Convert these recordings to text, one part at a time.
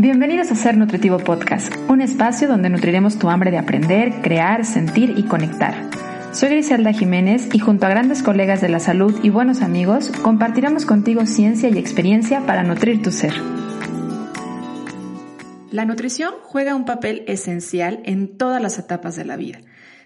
Bienvenidos a Ser Nutritivo Podcast, un espacio donde nutriremos tu hambre de aprender, crear, sentir y conectar. Soy Griselda Jiménez y junto a grandes colegas de la salud y buenos amigos, compartiremos contigo ciencia y experiencia para nutrir tu ser. La nutrición juega un papel esencial en todas las etapas de la vida.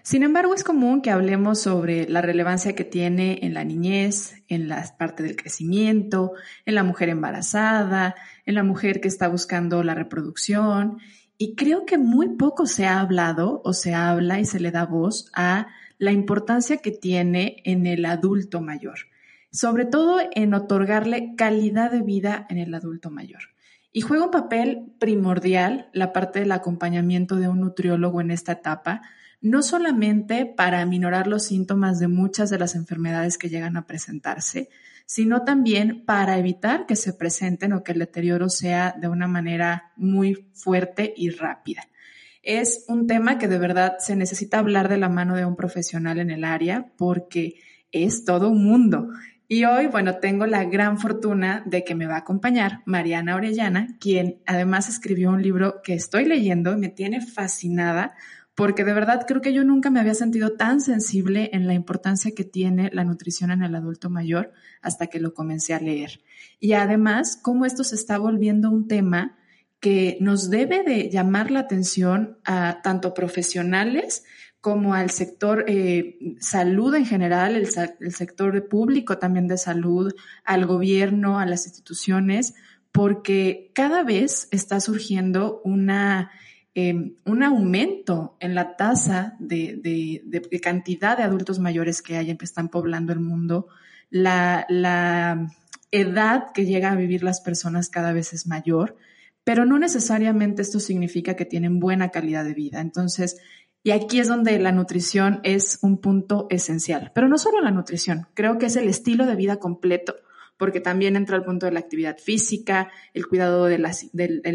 Sin embargo, es común que hablemos sobre la relevancia que tiene en la niñez, en la parte del crecimiento, en la mujer embarazada, en la mujer que está buscando la reproducción. Y creo que muy poco se ha hablado o se habla y se le da voz a la importancia que tiene en el adulto mayor, sobre todo en otorgarle calidad de vida en el adulto mayor. Y juega un papel primordial la parte del acompañamiento de un nutriólogo en esta etapa, no solamente para aminorar los síntomas de muchas de las enfermedades que llegan a presentarse, sino también para evitar que se presenten o que el deterioro sea de una manera muy fuerte y rápida. Es un tema que de verdad se necesita hablar de la mano de un profesional en el área porque es todo un mundo. Y hoy, bueno, tengo la gran fortuna de que me va a acompañar Mariana Orellana, quien además escribió un libro que estoy leyendo me tiene fascinada porque de verdad creo que yo nunca me había sentido tan sensible en la importancia que tiene la nutrición en el adulto mayor hasta que lo comencé a leer. Y además, cómo esto se está volviendo un tema que nos debe de llamar la atención a tanto profesionales como al sector eh, salud en general, el, el sector público también de salud, al gobierno, a las instituciones, porque cada vez está surgiendo una Em, un aumento en la tasa de, cantidad de adultos mayores que hay, que están poblando el mundo, la edad que llega a vivir las personas cada vez es mayor, pero no necesariamente esto significa que tienen buena calidad de vida. Entonces, y aquí es donde la nutrición es un punto esencial, pero no solo la nutrición, creo que es el estilo de vida completo porque también entra el punto de la actividad física, el cuidado del,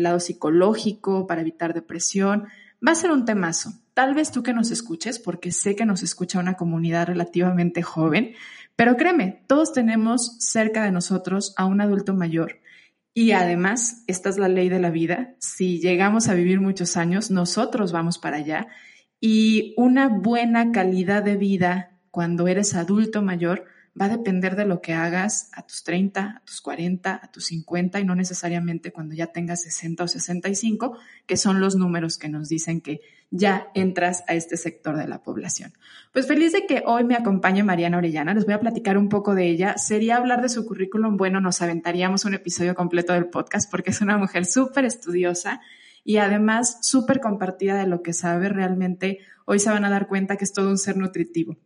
lado psicológico para evitar depresión. Va a ser un temazo. Tal vez tú que nos escuches, porque sé que nos escucha una comunidad relativamente joven, pero créeme, todos tenemos cerca de nosotros a un adulto mayor. Y además, esta es la ley de la vida. Si llegamos a vivir muchos años, nosotros vamos para allá. Y una buena calidad de vida cuando eres adulto mayor va a depender de lo que hagas a tus 30, a tus 40, a tus 50 y no necesariamente cuando ya tengas 60 o 65, que son los números que nos dicen que ya entras a este sector de la población. Pues feliz de que hoy me acompañe Mariana Orellana. Les voy a platicar un poco de ella. Sería hablar de su currículum. Bueno, nos aventaríamos un episodio completo del podcast porque es una mujer súper estudiosa y además súper compartida de lo que sabe realmente. Hoy se van a dar cuenta que es todo un ser nutritivo.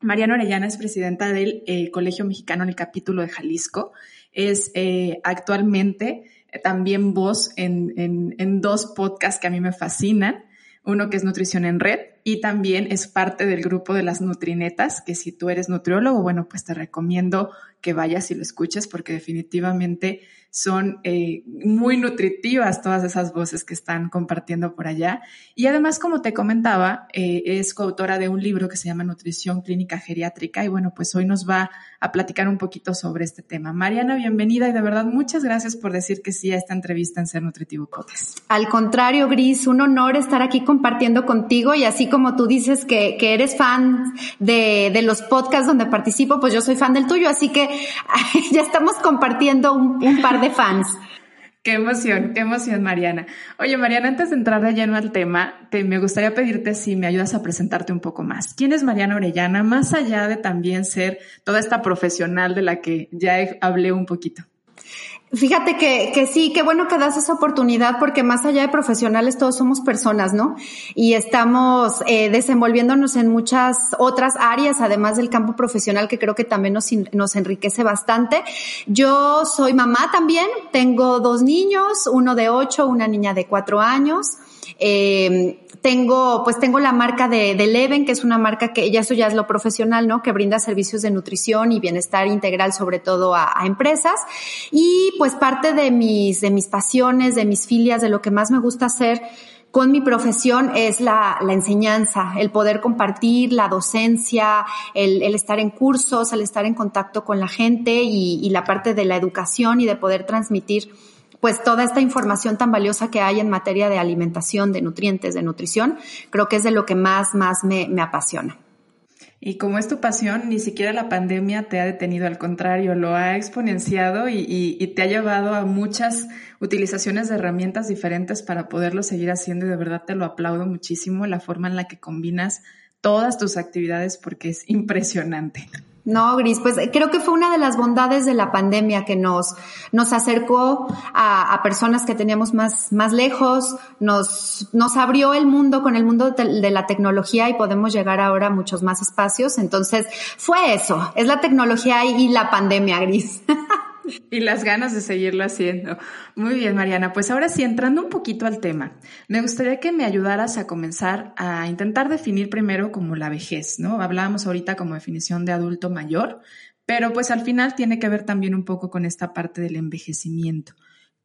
Mariana Orellana es presidenta del eh, Colegio Mexicano en el capítulo de Jalisco. Es eh, actualmente eh, también voz en, en, dos podcasts que a mí me fascinan. Uno que es Nutrición en Red y también es parte del grupo de las Nutrinetas, que si tú eres nutriólogo, bueno, pues te recomiendo que vayas y lo escuches porque definitivamente son eh, muy nutritivas todas esas voces que están compartiendo por allá. Y además, como te comentaba, eh, es coautora de un libro que se llama Nutrición Clínica Geriátrica y bueno, pues hoy nos va a platicar un poquito sobre este tema. Mariana, bienvenida y de verdad muchas gracias por decir que sí a esta entrevista en Ser Nutritivo Podcast. Al contrario, Gris, un honor estar aquí compartiendo contigo y así como tú dices que, que eres fan de, de los podcasts donde participo, pues yo soy fan del tuyo, así que ya estamos compartiendo un, par de fans. Qué emoción, qué emoción, Mariana. Oye, Mariana, antes de entrar de lleno al tema, te, me gustaría pedirte si me ayudas a presentarte un poco más. ¿Quién es Mariana Orellana? Más allá de también ser toda esta profesional de la que ya hablé un poquito. Fíjate que, que sí, qué bueno que das esa oportunidad porque más allá de profesionales todos somos personas, ¿no? Y estamos eh, desenvolviéndonos en muchas otras áreas, además del campo profesional que creo que también nos, nos enriquece bastante. Yo soy mamá también, tengo dos niños, uno de ocho, una niña de cuatro años. Eh, tengo, pues tengo la marca de, de Leven, que es una marca que ya eso ya es lo profesional, ¿no? Que brinda servicios de nutrición y bienestar integral, sobre todo a, empresas. Y pues parte de mis, de mis pasiones, de mis filias, de lo que más me gusta hacer, con mi profesión es la, la, enseñanza, el poder compartir, la docencia, el, el, estar en cursos, el estar en contacto con la gente y, y, la parte de la educación y de poder transmitir pues toda esta información tan valiosa que hay en materia de alimentación, de nutrientes, de nutrición, creo que es de lo que más, más me, me apasiona. Y como es tu pasión, ni siquiera la pandemia te ha detenido, al contrario, lo ha exponenciado y, te ha llevado a muchas utilizaciones de herramientas diferentes para poderlo seguir haciendo y de verdad te lo aplaudo muchísimo la forma en la que combinas todas tus actividades porque es impresionante. No, Gris, pues creo que fue una de las bondades de la pandemia que nos, nos acercó a, personas que teníamos más, más lejos, nos, nos abrió el mundo con el mundo de, la tecnología y podemos llegar ahora a muchos más espacios. Entonces, fue eso, es la tecnología y la pandemia, Gris. Y las ganas de seguirlo haciendo. Muy bien, Mariana. Pues ahora sí, entrando un poquito al tema, me gustaría que me ayudaras a comenzar a intentar definir primero como la vejez, ¿no? Hablábamos ahorita como definición de adulto mayor, pero pues al final tiene que ver también un poco con esta parte del envejecimiento.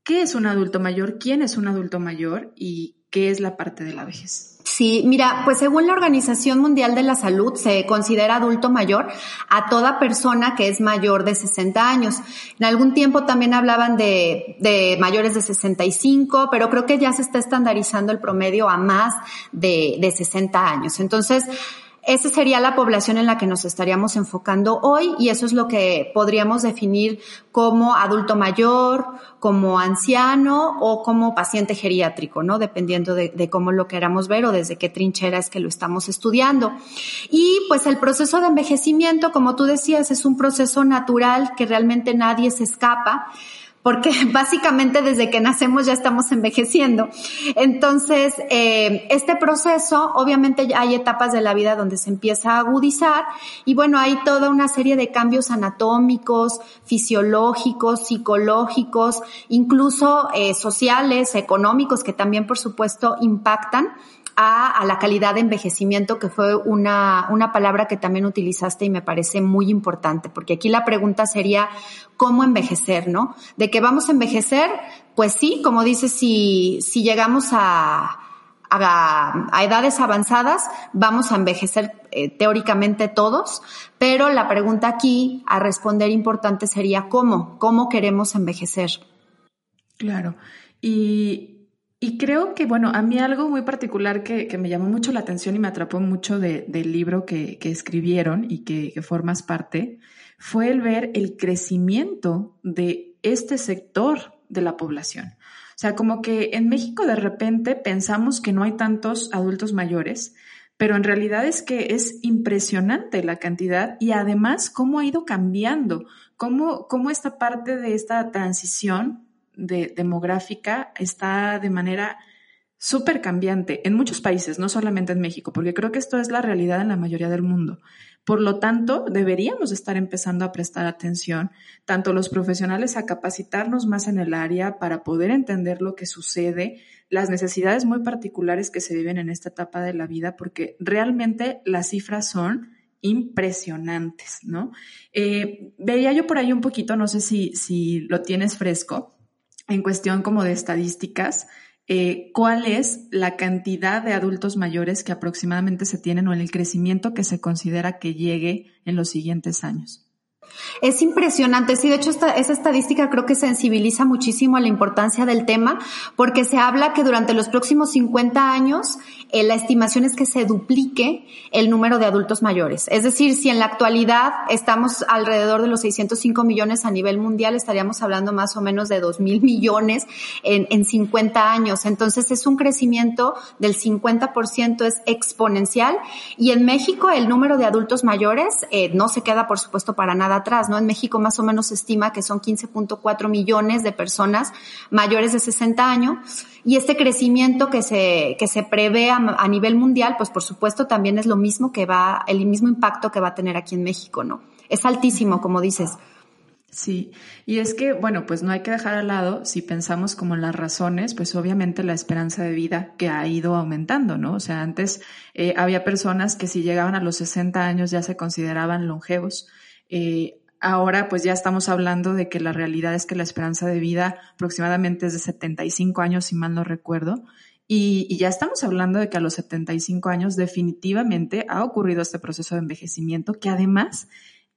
¿Qué es un adulto mayor? ¿Quién es un adulto mayor? ¿Y qué es la parte de la vejez? Sí, mira, pues según la Organización Mundial de la Salud se considera adulto mayor a toda persona que es mayor de 60 años. En algún tiempo también hablaban de, de mayores de 65, pero creo que ya se está estandarizando el promedio a más de, de 60 años. Entonces, esa sería la población en la que nos estaríamos enfocando hoy y eso es lo que podríamos definir como adulto mayor, como anciano o como paciente geriátrico, ¿no? Dependiendo de, cómo lo queramos ver o desde qué trinchera es que lo estamos estudiando. Y pues el proceso de envejecimiento, como tú decías, es un proceso natural que realmente nadie se escapa porque básicamente desde que nacemos ya estamos envejeciendo. Entonces, eh, este proceso, obviamente hay etapas de la vida donde se empieza a agudizar y bueno, hay toda una serie de cambios anatómicos, fisiológicos, psicológicos, incluso eh, sociales, económicos, que también por supuesto impactan a, la calidad de envejecimiento, que fue una, una palabra que también utilizaste y me parece muy importante, porque aquí la pregunta sería, ¿cómo envejecer, no? De que vamos a envejecer, pues sí, como dices, si, si llegamos a, a, edades avanzadas, vamos a envejecer eh, teóricamente todos, pero la pregunta aquí a responder importante sería, ¿cómo? ¿Cómo queremos envejecer? Claro. Y y creo que, bueno, a mí algo muy particular que, que me llamó mucho la atención y me atrapó mucho de, del libro que, que escribieron y que, que, formas parte, fue el ver el crecimiento de este sector de la población. O sea, como que en México de repente pensamos que no hay tantos adultos mayores, pero en realidad es que es impresionante la cantidad y además cómo ha ido cambiando, cómo, cómo esta parte de esta transición de, demográfica está de manera súper cambiante en muchos países, no solamente en México, porque creo que esto es la realidad en la mayoría del mundo. Por lo tanto, deberíamos estar empezando a prestar atención, tanto los profesionales a capacitarnos más en el área para poder entender lo que sucede, las necesidades muy particulares que se viven en esta etapa de la vida, porque realmente las cifras son impresionantes, ¿no? Eh, veía yo por ahí un poquito, no sé si, si lo tienes fresco, en cuestión como de estadísticas, eh, cuál es la cantidad de adultos mayores que aproximadamente se tienen o en el crecimiento que se considera que llegue en los siguientes años. Es impresionante, sí, de hecho esta, esa estadística creo que sensibiliza muchísimo a la importancia del tema porque se habla que durante los próximos 50 años eh, la estimación es que se duplique el número de adultos mayores. Es decir, si en la actualidad estamos alrededor de los 605 millones a nivel mundial, estaríamos hablando más o menos de 2 mil millones en, en 50 años. Entonces es un crecimiento del 50%, es exponencial. Y en México el número de adultos mayores eh, no se queda, por supuesto, para nada atrás, ¿no? En México más o menos se estima que son 15.4 millones de personas mayores de 60 años y este crecimiento que se, que se prevé a, nivel mundial, pues por supuesto también es lo mismo que va, el mismo impacto que va a tener aquí en México, ¿no? Es altísimo, como dices. Sí, y es que, bueno, pues no hay que dejar al lado, si pensamos como en las razones, pues obviamente la esperanza de vida que ha ido aumentando, ¿no? O sea, antes eh, había personas que si llegaban a los 60 años ya se consideraban longevos, eh, ahora pues ya estamos hablando de que la realidad es que la esperanza de vida aproximadamente es de 75 años, si mal no recuerdo. Y, y, ya estamos hablando de que a los 75 años definitivamente ha ocurrido este proceso de envejecimiento que además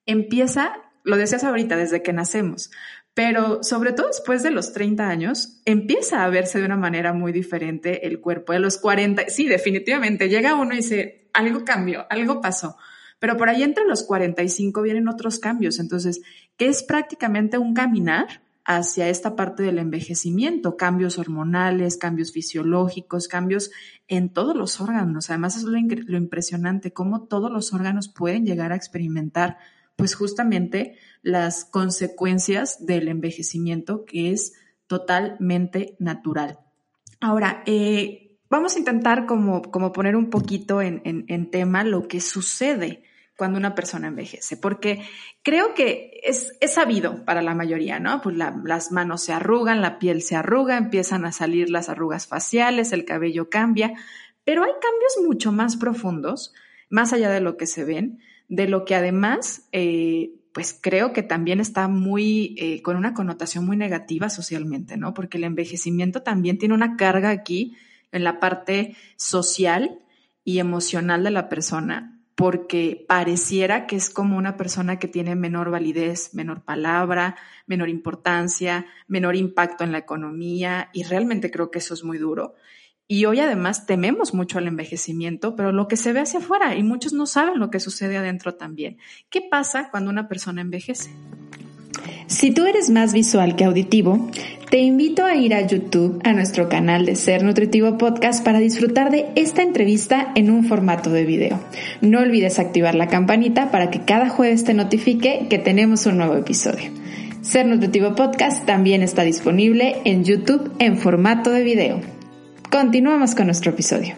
empieza lo decías ahorita, desde que nacemos, pero sobre todo después de los 30 años, empieza a verse de una manera muy diferente el cuerpo. De los 40, sí, definitivamente, llega uno y dice, algo cambió, algo pasó. Pero por ahí entre los 45 vienen otros cambios. Entonces, ¿qué es prácticamente un caminar hacia esta parte del envejecimiento? Cambios hormonales, cambios fisiológicos, cambios en todos los órganos. Además, es lo, impresionante, cómo todos los órganos pueden llegar a experimentar pues justamente las consecuencias del envejecimiento que es totalmente natural. Ahora, eh, vamos a intentar como, como poner un poquito en, tema lo que sucede cuando una persona envejece, porque creo que es, es sabido para la mayoría, ¿no? Pues las manos se arrugan, la piel se arruga, empiezan a salir las arrugas faciales, el cabello cambia, pero hay cambios mucho más profundos, más allá de lo que se ven, de lo que además, eh, pues creo que también está muy, eh, con una connotación muy negativa socialmente, ¿no? Porque el envejecimiento también tiene una carga aquí en la parte social y emocional de la persona, porque pareciera que es como una persona que tiene menor validez, menor palabra, menor importancia, menor impacto en la economía, y realmente creo que eso es muy duro. Y hoy además tememos mucho al envejecimiento, pero lo que se ve hacia afuera y muchos no saben lo que sucede adentro también. ¿Qué pasa cuando una persona envejece? Si tú eres más visual que auditivo, te invito a ir a YouTube, a nuestro canal de Ser Nutritivo Podcast para disfrutar de esta entrevista en un formato de video. No olvides activar la campanita para que cada jueves te notifique que tenemos un nuevo episodio. Ser Nutritivo Podcast también está disponible en YouTube en formato de video. Continuamos con nuestro episodio.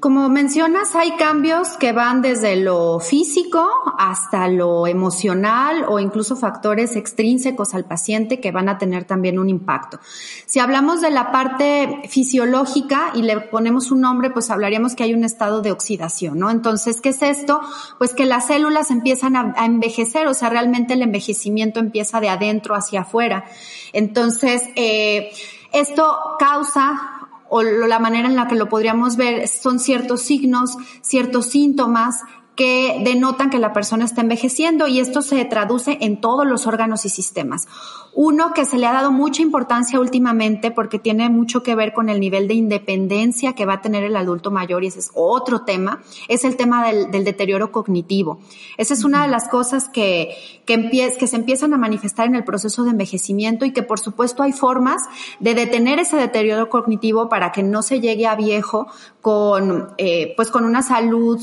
Como mencionas, hay cambios que van desde lo físico hasta lo emocional o incluso factores extrínsecos al paciente que van a tener también un impacto. Si hablamos de la parte fisiológica y le ponemos un nombre, pues hablaríamos que hay un estado de oxidación, ¿no? Entonces, ¿qué es esto? Pues que las células empiezan a, envejecer, o sea, realmente el envejecimiento empieza de adentro hacia afuera. Entonces, eh, esto causa o la manera en la que lo podríamos ver son ciertos signos, ciertos síntomas que denotan que la persona está envejeciendo y esto se traduce en todos los órganos y sistemas. Uno que se le ha dado mucha importancia últimamente porque tiene mucho que ver con el nivel de independencia que va a tener el adulto mayor y ese es otro tema, es el tema del, deterioro cognitivo. Esa es una de las cosas que, que, que se empiezan a manifestar en el proceso de envejecimiento y que por supuesto hay formas de detener ese deterioro cognitivo para que no se llegue a viejo con, eh, pues con una salud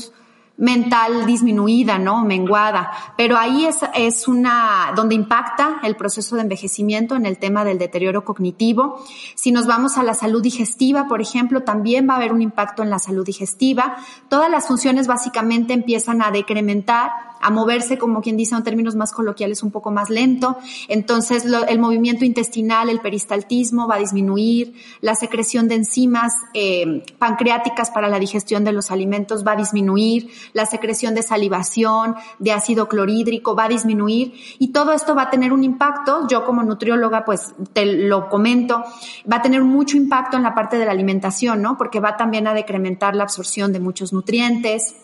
mental disminuida, ¿no? Menguada. Pero ahí es, es una, donde impacta el proceso de envejecimiento en el tema del deterioro cognitivo. Si nos vamos a la salud digestiva, por ejemplo, también va a haber un impacto en la salud digestiva. Todas las funciones básicamente empiezan a decrementar a moverse, como quien dice en términos más coloquiales, un poco más lento. Entonces, el movimiento intestinal, el peristaltismo va a disminuir, la secreción de enzimas eh, pancreáticas para la digestión de los alimentos va a disminuir, la secreción de salivación, de ácido clorhídrico va a disminuir y todo esto va a tener un impacto. Yo como nutrióloga, pues te lo comento, va a tener mucho impacto en la parte de la alimentación, ¿no? Porque va también a decrementar la absorción de muchos nutrientes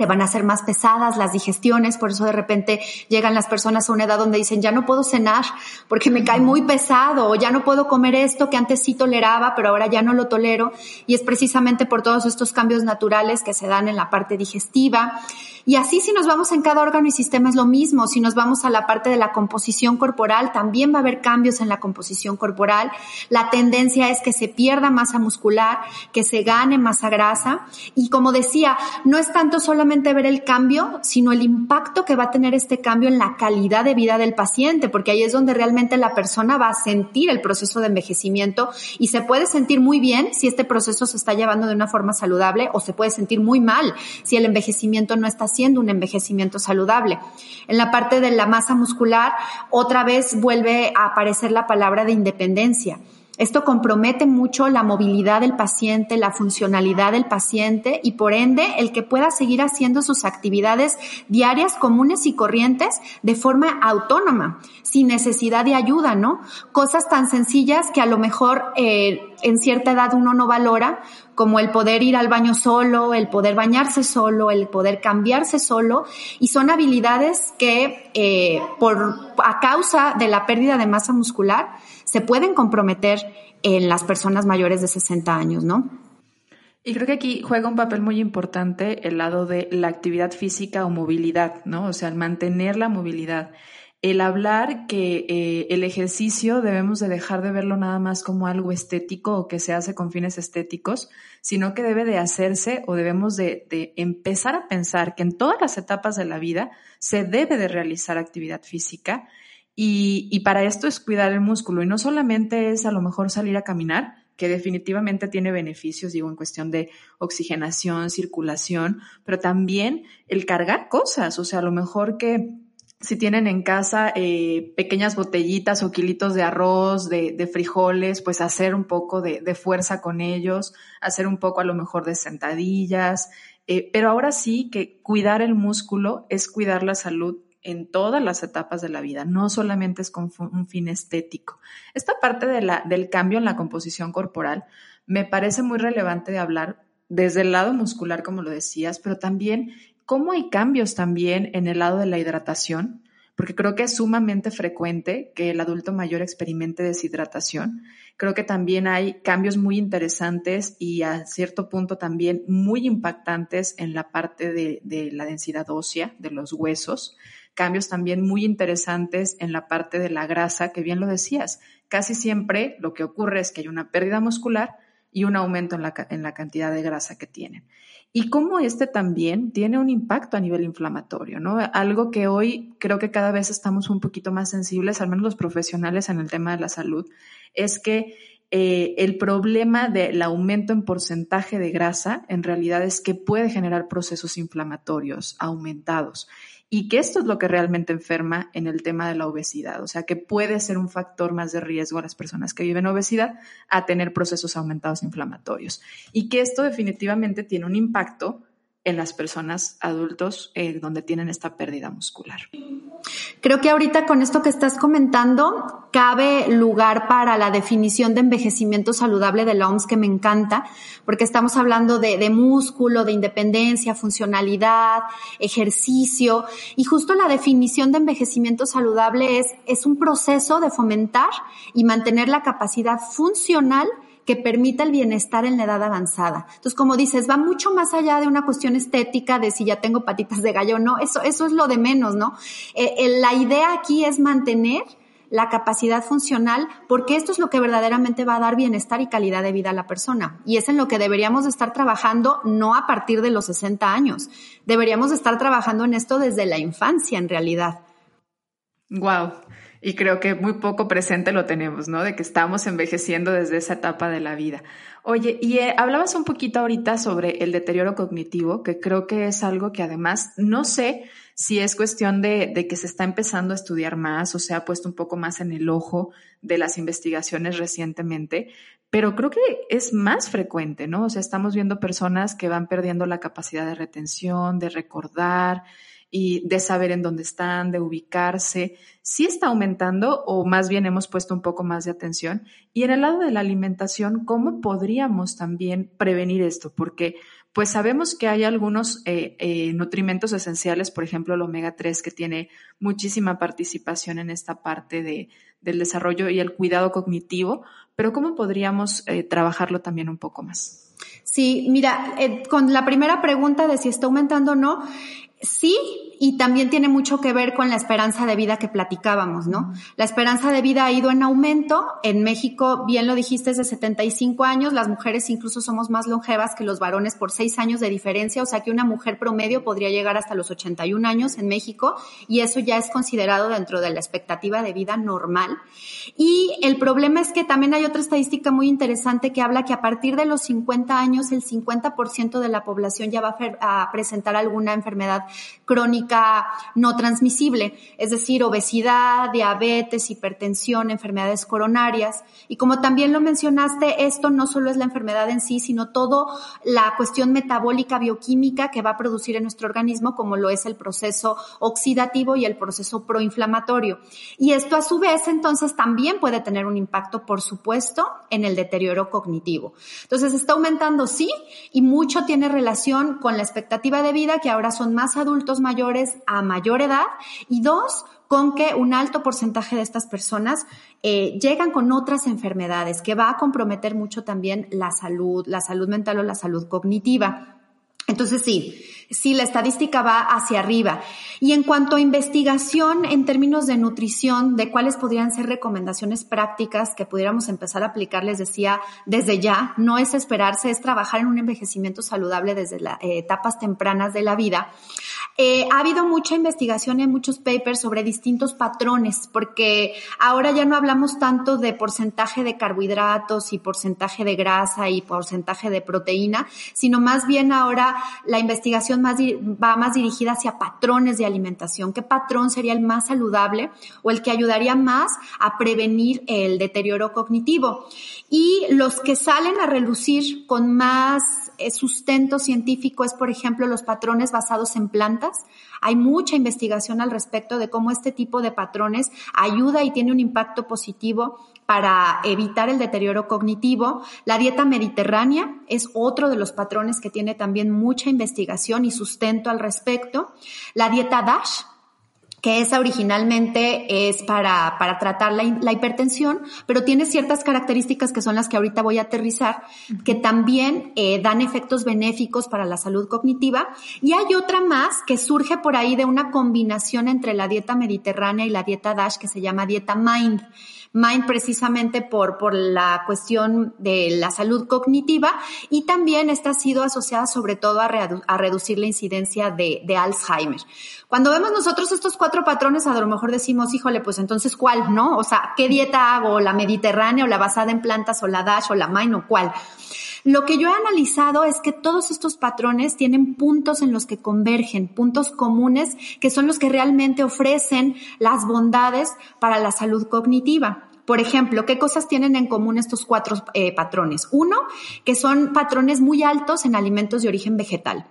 se van a hacer más pesadas las digestiones, por eso de repente llegan las personas a una edad donde dicen, ya no puedo cenar porque me cae muy pesado, o ya no puedo comer esto que antes sí toleraba, pero ahora ya no lo tolero, y es precisamente por todos estos cambios naturales que se dan en la parte digestiva. Y así si nos vamos en cada órgano y sistema es lo mismo, si nos vamos a la parte de la composición corporal, también va a haber cambios en la composición corporal. La tendencia es que se pierda masa muscular, que se gane masa grasa, y como decía, no es tanto solo ver el cambio, sino el impacto que va a tener este cambio en la calidad de vida del paciente, porque ahí es donde realmente la persona va a sentir el proceso de envejecimiento y se puede sentir muy bien si este proceso se está llevando de una forma saludable o se puede sentir muy mal si el envejecimiento no está siendo un envejecimiento saludable. En la parte de la masa muscular, otra vez vuelve a aparecer la palabra de independencia. Esto compromete mucho la movilidad del paciente, la funcionalidad del paciente y por ende el que pueda seguir haciendo sus actividades diarias comunes y corrientes de forma autónoma, sin necesidad de ayuda, ¿no? Cosas tan sencillas que a lo mejor eh, en cierta edad uno no valora, como el poder ir al baño solo, el poder bañarse solo, el poder cambiarse solo, y son habilidades que eh, por a causa de la pérdida de masa muscular se pueden comprometer en las personas mayores de 60 años, ¿no? Y creo que aquí juega un papel muy importante el lado de la actividad física o movilidad, ¿no? O sea, el mantener la movilidad. El hablar que eh, el ejercicio debemos de dejar de verlo nada más como algo estético o que se hace con fines estéticos, sino que debe de hacerse o debemos de, de empezar a pensar que en todas las etapas de la vida se debe de realizar actividad física y, y para esto es cuidar el músculo. Y no solamente es a lo mejor salir a caminar, que definitivamente tiene beneficios, digo, en cuestión de oxigenación, circulación, pero también el cargar cosas, o sea, a lo mejor que si tienen en casa eh, pequeñas botellitas o kilitos de arroz, de, de frijoles, pues hacer un poco de, de, fuerza con ellos, hacer un poco a lo mejor de sentadillas, eh, pero ahora sí que cuidar el músculo es cuidar la salud en todas las etapas de la vida, no solamente es con un fin estético. Esta parte de del cambio en la composición corporal me parece muy relevante de hablar desde el lado muscular, como lo decías, pero también cómo hay cambios también en el lado de la hidratación, porque creo que es sumamente frecuente que el adulto mayor experimente deshidratación. Creo que también hay cambios muy interesantes y a cierto punto también muy impactantes en la parte de, de la densidad ósea de los huesos cambios también muy interesantes en la parte de la grasa, que bien lo decías. Casi siempre lo que ocurre es que hay una pérdida muscular y un aumento en la, cantidad de grasa que tienen. Y cómo este también tiene un impacto a nivel inflamatorio, ¿no? Algo que hoy creo que cada vez estamos un poquito más sensibles, al menos los profesionales en el tema de la salud, es que eh, el problema del aumento en porcentaje de grasa en realidad es que puede generar procesos inflamatorios aumentados y que esto es lo que realmente enferma en el tema de la obesidad, o sea, que puede ser un factor más de riesgo a las personas que viven obesidad a tener procesos aumentados inflamatorios y que esto definitivamente tiene un impacto en las personas adultos eh, donde tienen esta pérdida muscular. Creo que ahorita con esto que estás comentando, cabe lugar para la definición de envejecimiento saludable de la OMS que me encanta, porque estamos hablando de, de músculo, de independencia, funcionalidad, ejercicio, y justo la definición de envejecimiento saludable es, es un proceso de fomentar y mantener la capacidad funcional que permita el bienestar en la edad avanzada. Entonces, como dices, va mucho más allá de una cuestión estética de si ya tengo patitas de gallo o no, eso, eso es lo de menos, ¿no? Eh, la idea aquí es mantener la capacidad funcional, porque esto es lo que verdaderamente va a dar bienestar y calidad de vida a la persona. Y es en lo que deberíamos estar trabajando no a partir de los 60 años. Deberíamos estar trabajando en esto desde la infancia, en realidad. Wow. Y creo que muy poco presente lo tenemos, ¿no? De que estamos envejeciendo desde esa etapa de la vida. Oye, y eh, hablabas un poquito ahorita sobre el deterioro cognitivo, que creo que es algo que además no sé si es cuestión de, de, que se está empezando a estudiar más o se ha puesto un poco más en el ojo de las investigaciones recientemente, pero creo que es más frecuente, ¿no? O sea, estamos viendo personas que van perdiendo la capacidad de retención, de recordar, y de saber en dónde están, de ubicarse, sí está aumentando o más bien hemos puesto un poco más de atención. Y en el lado de la alimentación, ¿cómo podríamos también prevenir esto? Porque pues sabemos que hay algunos eh, eh, nutrimentos esenciales, por ejemplo el omega 3, que tiene muchísima participación en esta parte de, del desarrollo y el cuidado cognitivo, pero ¿cómo podríamos eh, trabajarlo también un poco más? Sí, mira, eh, con la primera pregunta de si está aumentando o no, sí, y también tiene mucho que ver con la esperanza de vida que platicábamos, ¿no? La esperanza de vida ha ido en aumento. En México, bien lo dijiste, es de 75 años. Las mujeres incluso somos más longevas que los varones por seis años de diferencia. O sea que una mujer promedio podría llegar hasta los 81 años en México y eso ya es considerado dentro de la expectativa de vida normal. Y el problema es que también hay otra estadística muy interesante que habla que a partir de los 50 años el 50% de la población ya va a presentar alguna enfermedad crónica no transmisible, es decir, obesidad, diabetes, hipertensión, enfermedades coronarias. Y como también lo mencionaste, esto no solo es la enfermedad en sí, sino todo la cuestión metabólica bioquímica que va a producir en nuestro organismo, como lo es el proceso oxidativo y el proceso proinflamatorio. Y esto a su vez entonces también puede tener un impacto, por supuesto, en el deterioro cognitivo. Entonces está aumentando, sí, y mucho tiene relación con la expectativa de vida, que ahora son más adultos mayores a mayor edad, y dos, con que un alto porcentaje de estas personas eh, llegan con otras enfermedades, que va a comprometer mucho también la salud, la salud mental o la salud cognitiva. Entonces sí, sí, la estadística va hacia arriba. Y en cuanto a investigación en términos de nutrición, de cuáles podrían ser recomendaciones prácticas que pudiéramos empezar a aplicar, les decía, desde ya, no es esperarse, es trabajar en un envejecimiento saludable desde las eh, etapas tempranas de la vida. Eh, ha habido mucha investigación en muchos papers sobre distintos patrones, porque ahora ya no hablamos tanto de porcentaje de carbohidratos y porcentaje de grasa y porcentaje de proteína, sino más bien ahora la investigación más, va más dirigida hacia patrones de alimentación. ¿Qué patrón sería el más saludable o el que ayudaría más a prevenir el deterioro cognitivo? Y los que salen a relucir con más sustento científico es, por ejemplo, los patrones basados en plantas. Hay mucha investigación al respecto de cómo este tipo de patrones ayuda y tiene un impacto positivo para evitar el deterioro cognitivo. La dieta mediterránea es otro de los patrones que tiene también mucha investigación y sustento al respecto. La dieta DASH, que esa originalmente es para, para tratar la, la, hipertensión, pero tiene ciertas características que son las que ahorita voy a aterrizar, que también eh, dan efectos benéficos para la salud cognitiva. Y hay otra más que surge por ahí de una combinación entre la dieta mediterránea y la dieta DASH que se llama dieta MIND. Mind precisamente por, por la cuestión de la salud cognitiva y también esta ha sido asociada sobre todo a, a reducir la incidencia de, de, Alzheimer. Cuando vemos nosotros estos cuatro patrones, a lo mejor decimos, híjole, pues entonces cuál, ¿no? O sea, ¿qué dieta hago? ¿La mediterránea o la basada en plantas o la DASH o la MIND o cuál? Lo que yo he analizado es que todos estos patrones tienen puntos en los que convergen, puntos comunes que son los que realmente ofrecen las bondades para la salud cognitiva. Por ejemplo, ¿qué cosas tienen en común estos cuatro eh, patrones? Uno, que son patrones muy altos en alimentos de origen vegetal.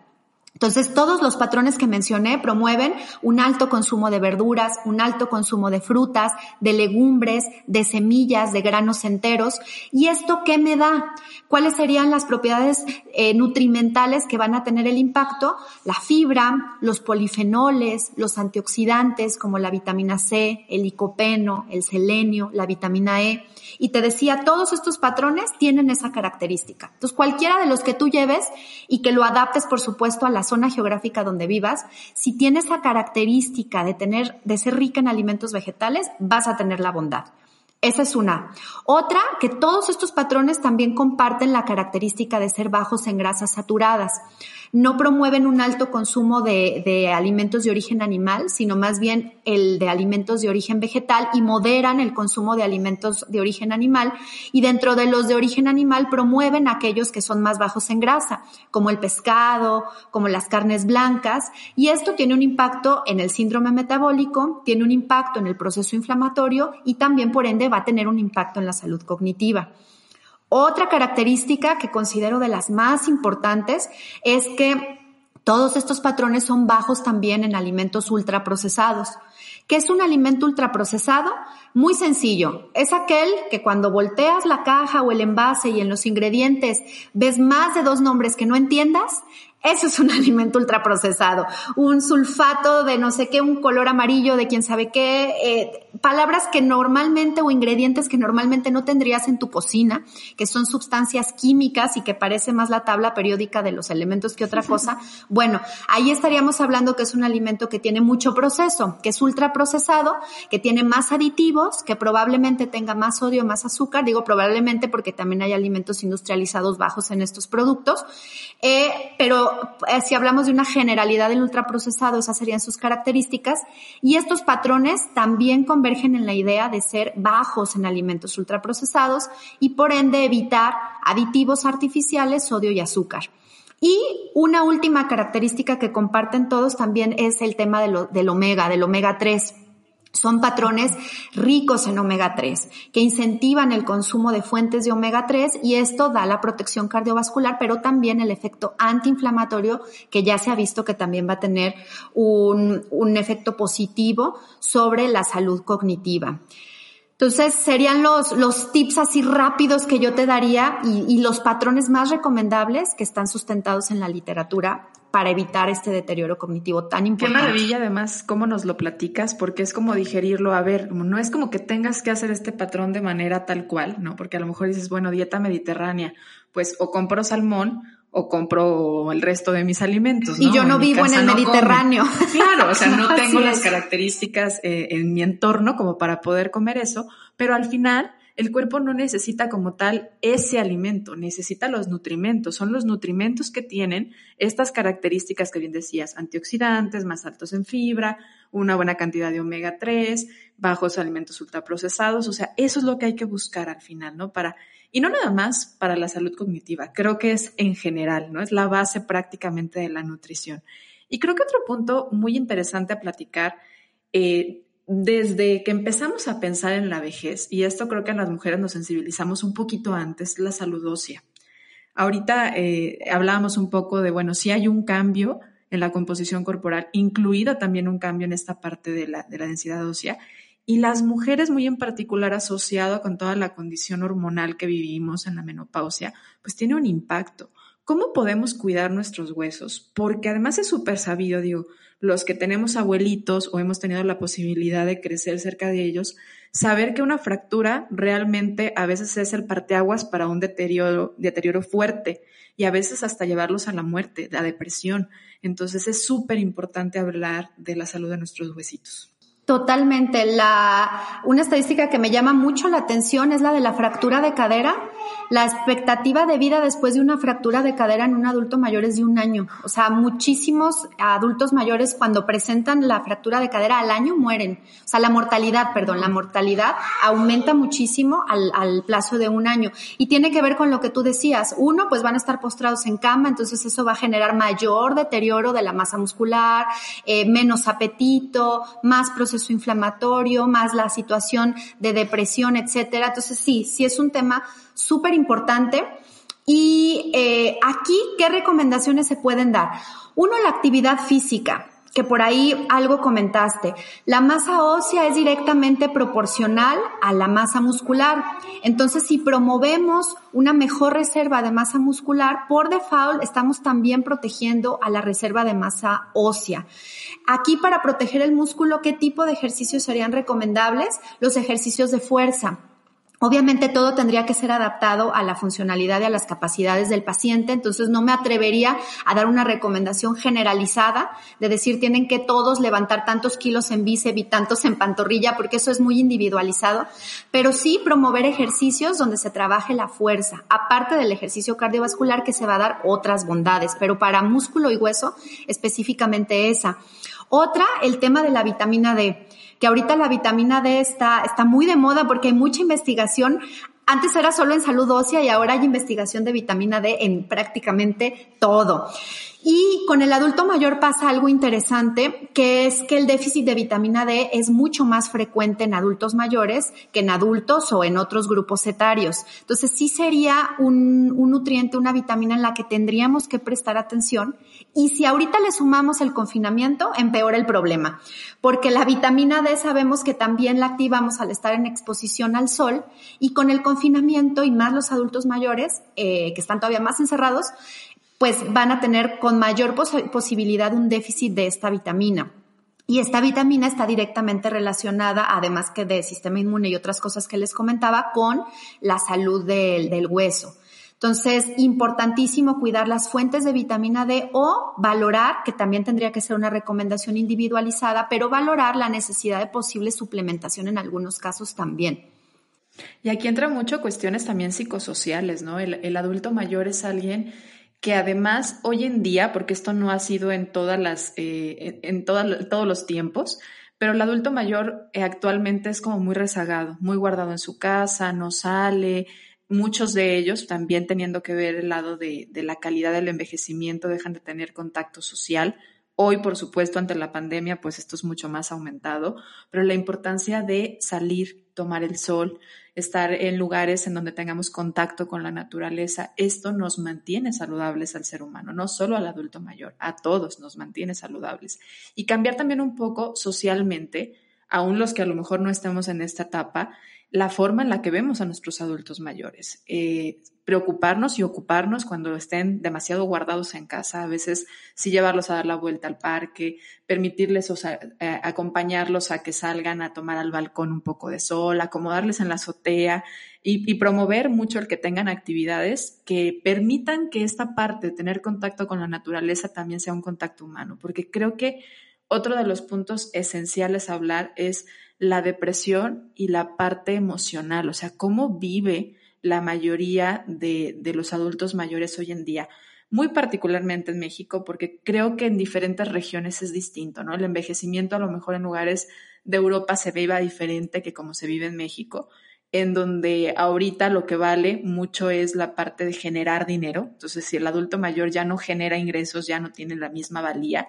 Entonces, todos los patrones que mencioné promueven un alto consumo de verduras, un alto consumo de frutas, de legumbres, de semillas, de granos enteros. ¿Y esto qué me da? ¿Cuáles serían las propiedades eh, nutrimentales que van a tener el impacto? La fibra, los polifenoles, los antioxidantes como la vitamina C, el licopeno, el selenio, la vitamina E. Y te decía, todos estos patrones tienen esa característica. Entonces, cualquiera de los que tú lleves y que lo adaptes, por supuesto, a la zona geográfica donde vivas, si tiene esa característica de tener, de ser rica en alimentos vegetales, vas a tener la bondad. Esa es una. Otra, que todos estos patrones también comparten la característica de ser bajos en grasas saturadas no promueven un alto consumo de, de, alimentos de origen animal, sino más bien el de alimentos de origen vegetal y moderan el consumo de alimentos de origen animal. Y dentro de los de origen animal promueven aquellos que son más bajos en grasa, como el pescado, como las carnes blancas. Y esto tiene un impacto en el síndrome metabólico, tiene un impacto en el proceso inflamatorio y también por ende va a tener un impacto en la salud cognitiva. Otra característica que considero de las más importantes es que todos estos patrones son bajos también en alimentos ultraprocesados. ¿Qué es un alimento ultraprocesado? Muy sencillo. Es aquel que cuando volteas la caja o el envase y en los ingredientes ves más de dos nombres que no entiendas, eso es un alimento ultraprocesado. Un sulfato de no sé qué, un color amarillo de quién sabe qué, eh, palabras que normalmente o ingredientes que normalmente no tendrías en tu cocina, que son sustancias químicas y que parece más la tabla periódica de los elementos que otra cosa. Bueno, ahí estaríamos hablando que es un alimento que tiene mucho proceso, que es ultraprocesado, que tiene más aditivos, que probablemente tenga más sodio, más azúcar. Digo probablemente porque también hay alimentos industrializados bajos en estos productos. Eh, pero eh, si hablamos de una generalidad del ultraprocesado, esas serían sus características. Y estos patrones también convergen en la idea de ser bajos en alimentos ultraprocesados y por ende evitar aditivos artificiales, sodio y azúcar. Y una última característica que comparten todos también es el tema del omega, del omega 3. Son patrones ricos en omega 3 que incentivan el consumo de fuentes de omega 3 y esto da la protección cardiovascular, pero también el efecto antiinflamatorio que ya se ha visto que también va a tener un, un efecto positivo sobre la salud cognitiva. Entonces, serían los, los tips así rápidos que yo te daría y, y, los patrones más recomendables que están sustentados en la literatura para evitar este deterioro cognitivo tan importante. Qué maravilla, además, cómo nos lo platicas, porque es como digerirlo. A ver, no es como que tengas que hacer este patrón de manera tal cual, ¿no? Porque a lo mejor dices, bueno, dieta mediterránea, pues o compro salmón o compro el resto de mis alimentos. ¿no? Y yo no vivo en el Mediterráneo. Claro, o sea, no tengo las características eh, en mi entorno como para poder comer eso, pero al final el cuerpo no necesita como tal ese alimento, necesita los nutrimentos. Son los nutrimentos que tienen estas características que bien decías, antioxidantes, más altos en fibra, una buena cantidad de omega 3, bajos alimentos ultraprocesados. O sea, eso es lo que hay que buscar al final, ¿no? Para, y no nada más para la salud cognitiva, creo que es en general, ¿no? Es la base prácticamente de la nutrición. Y creo que otro punto muy interesante a platicar, eh, desde que empezamos a pensar en la vejez, y esto creo que a las mujeres nos sensibilizamos un poquito antes, la salud ósea. Ahorita eh, hablábamos un poco de, bueno, si hay un cambio en la composición corporal, incluida también un cambio en esta parte de la, de la densidad ósea, y las mujeres muy en particular asociado con toda la condición hormonal que vivimos en la menopausia, pues tiene un impacto. ¿Cómo podemos cuidar nuestros huesos? Porque además es súper sabido, digo, los que tenemos abuelitos o hemos tenido la posibilidad de crecer cerca de ellos, saber que una fractura realmente a veces es el parteaguas para un deterioro, deterioro fuerte y a veces hasta llevarlos a la muerte, la depresión. Entonces es súper importante hablar de la salud de nuestros huesitos. Totalmente. La, una estadística que me llama mucho la atención es la de la fractura de cadera. La expectativa de vida después de una fractura de cadera en un adulto mayor es de un año. O sea, muchísimos adultos mayores cuando presentan la fractura de cadera al año mueren. O sea, la mortalidad, perdón, la mortalidad aumenta muchísimo al, al plazo de un año. Y tiene que ver con lo que tú decías. Uno, pues van a estar postrados en cama, entonces eso va a generar mayor deterioro de la masa muscular, eh, menos apetito, más procesos inflamatorio, más la situación de depresión, etcétera. Entonces sí, sí es un tema súper importante. Y eh, aquí, ¿qué recomendaciones se pueden dar? Uno, la actividad física que por ahí algo comentaste. La masa ósea es directamente proporcional a la masa muscular. Entonces, si promovemos una mejor reserva de masa muscular, por default estamos también protegiendo a la reserva de masa ósea. Aquí, para proteger el músculo, ¿qué tipo de ejercicios serían recomendables? Los ejercicios de fuerza. Obviamente todo tendría que ser adaptado a la funcionalidad y a las capacidades del paciente, entonces no me atrevería a dar una recomendación generalizada de decir tienen que todos levantar tantos kilos en bíceps y tantos en pantorrilla, porque eso es muy individualizado, pero sí promover ejercicios donde se trabaje la fuerza, aparte del ejercicio cardiovascular que se va a dar otras bondades, pero para músculo y hueso específicamente esa. Otra, el tema de la vitamina D que ahorita la vitamina D está, está muy de moda porque hay mucha investigación. Antes era solo en salud ósea y ahora hay investigación de vitamina D en prácticamente todo. Y con el adulto mayor pasa algo interesante, que es que el déficit de vitamina D es mucho más frecuente en adultos mayores que en adultos o en otros grupos etarios. Entonces sí sería un, un nutriente, una vitamina en la que tendríamos que prestar atención. Y si ahorita le sumamos el confinamiento, empeora el problema, porque la vitamina D sabemos que también la activamos al estar en exposición al sol y con el confinamiento y más los adultos mayores, eh, que están todavía más encerrados, pues van a tener con mayor posibilidad un déficit de esta vitamina. Y esta vitamina está directamente relacionada, además que de sistema inmune y otras cosas que les comentaba, con la salud del, del hueso. Entonces, importantísimo cuidar las fuentes de vitamina D o valorar, que también tendría que ser una recomendación individualizada, pero valorar la necesidad de posible suplementación en algunos casos también. Y aquí entra mucho cuestiones también psicosociales, ¿no? El, adulto mayor es alguien que además hoy en día, porque esto no ha sido en todas las, eh, en todos los tiempos, pero el adulto mayor eh, actualmente es como muy rezagado, muy guardado en su casa, no sale, muchos de ellos, también teniendo que ver el lado de, de la calidad del envejecimiento, dejan de tener contacto social, Hoy, por supuesto, ante la pandemia, pues esto es mucho más aumentado, pero la importancia de salir, tomar el sol, estar en lugares en donde tengamos contacto con la naturaleza, esto nos mantiene saludables al ser humano, no solo al adulto mayor, a todos nos mantiene saludables. Y cambiar también un poco socialmente, aún los que a lo mejor no estemos en esta etapa, la forma en la que vemos a nuestros adultos mayores. Eh, preocuparnos y ocuparnos cuando estén demasiado guardados en casa, a veces sí llevarlos a dar la vuelta al parque, permitirles eh, acompañarlos a que salgan a tomar al balcón un poco de sol, acomodarles en la azotea y, y, promover mucho el que tengan actividades que permitan que esta parte de tener contacto con la naturaleza también sea un contacto humano, porque creo que otro de los puntos esenciales a hablar es la depresión y la parte emocional, o sea, cómo vive la mayoría de, de, los adultos mayores hoy en día, muy particularmente en México, porque creo que en diferentes regiones es distinto, ¿no? El envejecimiento a lo mejor en lugares de Europa se viva diferente que como se vive en México, en donde ahorita lo que vale mucho es la parte de generar dinero. Entonces, si el adulto mayor ya no genera ingresos, ya no tiene la misma valía,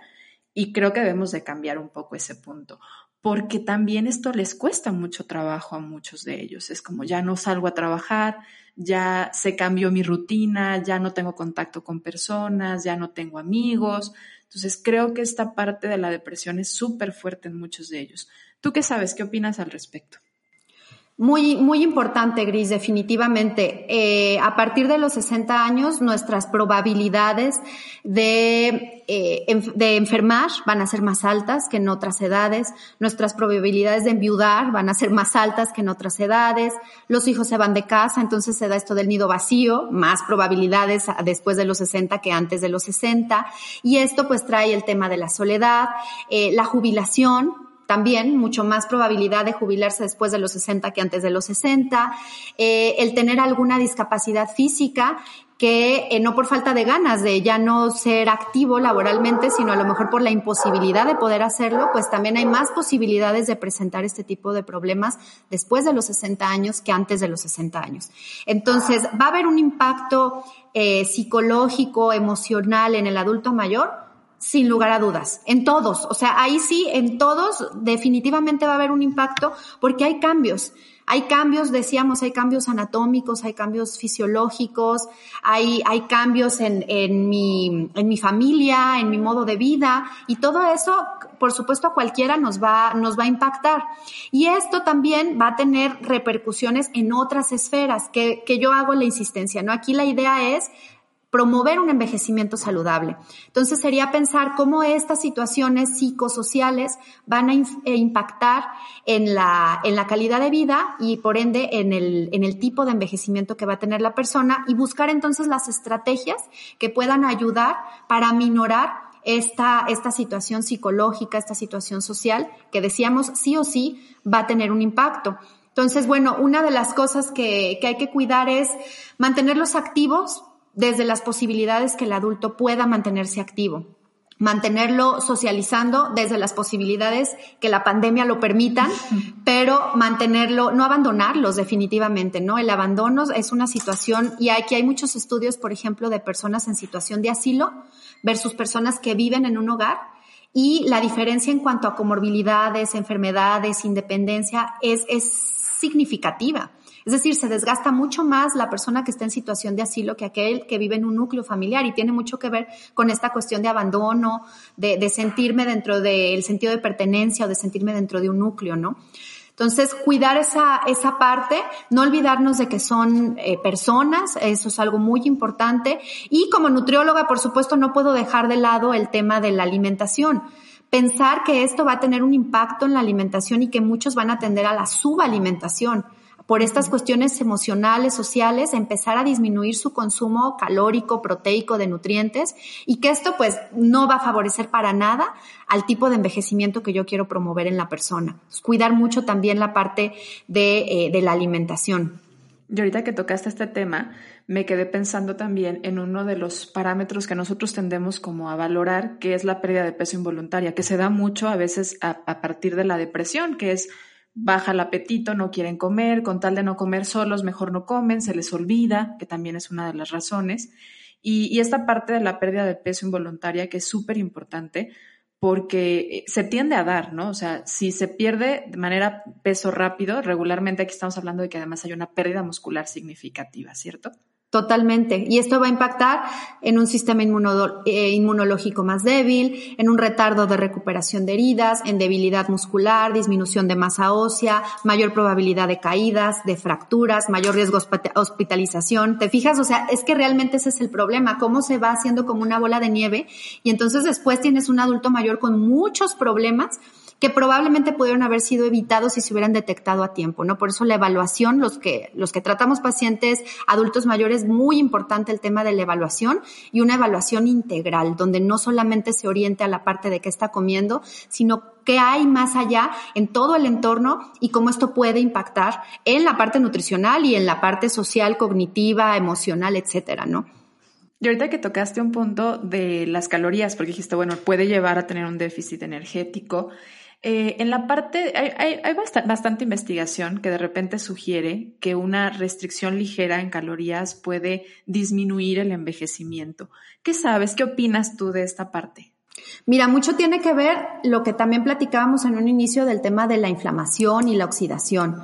y creo que debemos de cambiar un poco ese punto porque también esto les cuesta mucho trabajo a muchos de ellos. Es como ya no salgo a trabajar, ya se cambió mi rutina, ya no tengo contacto con personas, ya no tengo amigos. Entonces creo que esta parte de la depresión es súper fuerte en muchos de ellos. ¿Tú qué sabes? ¿Qué opinas al respecto? Muy, muy importante, Gris, definitivamente. Eh, a partir de los 60 años, nuestras probabilidades de, eh, de enfermar van a ser más altas que en otras edades. Nuestras probabilidades de enviudar van a ser más altas que en otras edades. Los hijos se van de casa, entonces se da esto del nido vacío, más probabilidades después de los 60 que antes de los 60. Y esto pues trae el tema de la soledad, eh, la jubilación, también mucho más probabilidad de jubilarse después de los 60 que antes de los 60, eh, el tener alguna discapacidad física que eh, no por falta de ganas de ya no ser activo laboralmente, sino a lo mejor por la imposibilidad de poder hacerlo, pues también hay más posibilidades de presentar este tipo de problemas después de los 60 años que antes de los 60 años. Entonces, va a haber un impacto eh, psicológico, emocional en el adulto mayor sin lugar a dudas, en todos. O sea, ahí sí, en todos definitivamente va a haber un impacto porque hay cambios. Hay cambios, decíamos, hay cambios anatómicos, hay cambios fisiológicos, hay, hay cambios en, en, mi, en mi familia, en mi modo de vida y todo eso, por supuesto, a cualquiera nos va, nos va a impactar. Y esto también va a tener repercusiones en otras esferas que, que yo hago la insistencia, ¿no? Aquí la idea es promover un envejecimiento saludable. Entonces sería pensar cómo estas situaciones psicosociales van a eh, impactar en la, en la calidad de vida y por ende en el, en el tipo de envejecimiento que va a tener la persona y buscar entonces las estrategias que puedan ayudar para minorar esta, esta situación psicológica, esta situación social que decíamos sí o sí va a tener un impacto. Entonces, bueno, una de las cosas que, que hay que cuidar es mantenerlos activos, desde las posibilidades que el adulto pueda mantenerse activo mantenerlo socializando desde las posibilidades que la pandemia lo permitan, pero mantenerlo, no abandonarlos definitivamente, ¿no? El abandono es una situación, y aquí hay muchos estudios, por ejemplo, de personas en situación de asilo versus personas que viven en un hogar, y la diferencia en cuanto a comorbilidades, enfermedades, independencia es, es significativa. Es decir, se desgasta mucho más la persona que está en situación de asilo que aquel que vive en un núcleo familiar y tiene mucho que ver con esta cuestión de abandono, de, sentirme dentro del sentido de pertenencia o de sentirme dentro de un núcleo, ¿no? Entonces, cuidar esa, esa parte, no olvidarnos de que son eh, personas, eso es algo muy importante. Y como nutrióloga, por supuesto, no puedo dejar de lado el tema de la alimentación. Pensar que esto va a tener un impacto en la alimentación y que muchos van a tender a la subalimentación por estas cuestiones emocionales, sociales, empezar a disminuir su consumo calórico, proteico, de nutrientes y que esto pues no va a favorecer para nada al tipo de envejecimiento que yo quiero promover en la persona. cuidar mucho también la parte de, eh, de la alimentación. Y ahorita que tocaste este tema, me quedé pensando también en uno de los parámetros que nosotros tendemos como a valorar, que es la pérdida de peso involuntaria, que se da mucho a veces a partir de la depresión, que es baja el apetito, no quieren comer, con tal de no comer solos, mejor no comen, se les olvida, que también es una de las razones. Y, esta parte de la pérdida de peso involuntaria que es súper importante porque eh, se tiende a dar, ¿no? O sea, si se pierde de manera peso rápido, regularmente aquí estamos hablando de que además hay una pérdida muscular significativa, ¿cierto? Totalmente. Y esto va a impactar en un sistema eh, inmunológico más débil, en un retardo de recuperación de heridas, en debilidad muscular, disminución de masa ósea, mayor probabilidad de caídas, de fracturas, mayor riesgo de hospitalización. ¿Te fijas? O sea, es que realmente ese es el problema, cómo se va haciendo como una bola de nieve y entonces después tienes un adulto mayor con muchos problemas que probablemente pudieron haber sido evitados si se hubieran detectado a tiempo, ¿no? Por eso la evaluación, los que, los que tratamos pacientes adultos mayores, muy importante el tema de la evaluación y una evaluación integral, donde no solamente se oriente a la parte de qué está comiendo, sino qué hay más allá en todo el entorno y cómo esto puede impactar en la parte nutricional y en la parte social, cognitiva, emocional, etcétera, ¿no? Y ahorita que tocaste un punto de las calorías, porque dijiste, bueno, puede llevar a tener un déficit energético. Eh, en la parte, hay, bastante investigación que de repente sugiere que una restricción ligera en calorías puede disminuir el envejecimiento. ¿Qué sabes? ¿Qué opinas tú de esta parte? Mira, mucho tiene que ver lo que también platicábamos en un inicio del tema de la inflamación y la oxidación.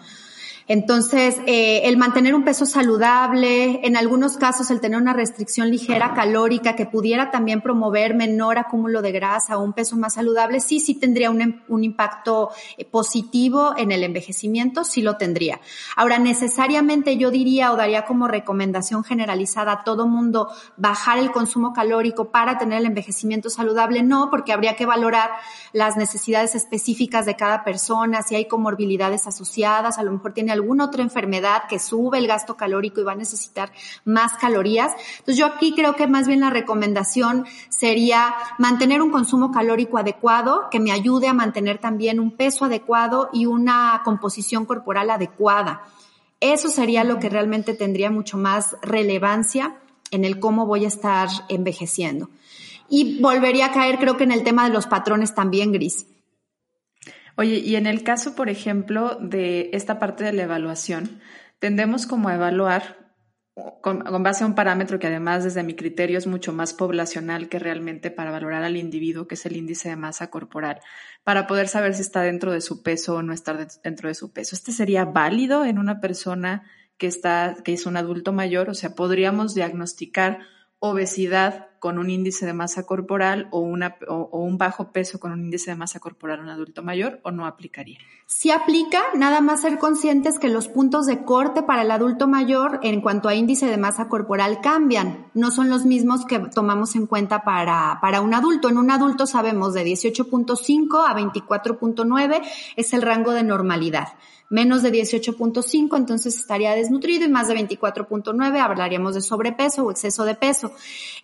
Entonces, eh, el mantener un peso saludable, en algunos casos el tener una restricción ligera calórica que pudiera también promover menor acúmulo de grasa o un peso más saludable, sí, sí tendría un, un impacto eh, positivo en el envejecimiento, sí lo tendría. Ahora, necesariamente yo diría o daría como recomendación generalizada a todo mundo bajar el consumo calórico para tener el envejecimiento saludable, no, porque habría que valorar las necesidades específicas de cada persona, si hay comorbilidades asociadas, a lo mejor tiene alguna otra enfermedad que sube el gasto calórico y va a necesitar más calorías. Entonces yo aquí creo que más bien la recomendación sería mantener un consumo calórico adecuado que me ayude a mantener también un peso adecuado y una composición corporal adecuada. Eso sería lo que realmente tendría mucho más relevancia en el cómo voy a estar envejeciendo. Y volvería a caer, creo que en el tema de los patrones también, Gris. Oye, y en el caso, por ejemplo, de esta parte de la evaluación, tendemos como a evaluar con, base a un parámetro que además desde mi criterio es mucho más poblacional que realmente para valorar al individuo, que es el índice de masa corporal, para poder saber si está dentro de su peso o no está dentro de su peso. ¿Este sería válido en una persona que está, que es un adulto mayor? O sea, podríamos diagnosticar obesidad con un índice de masa corporal o, una, o, un bajo peso con un índice de masa corporal a un adulto mayor o no aplicaría? Sí aplica, nada más ser conscientes que los puntos de corte para el adulto mayor en cuanto a índice de masa corporal cambian, no son los mismos que tomamos en cuenta para, para un adulto. En un adulto sabemos de 18.5 a 24.9 es el rango de normalidad menos de 18.5, entonces estaría desnutrido y más de 24.9 hablaríamos de sobrepeso o exceso de peso.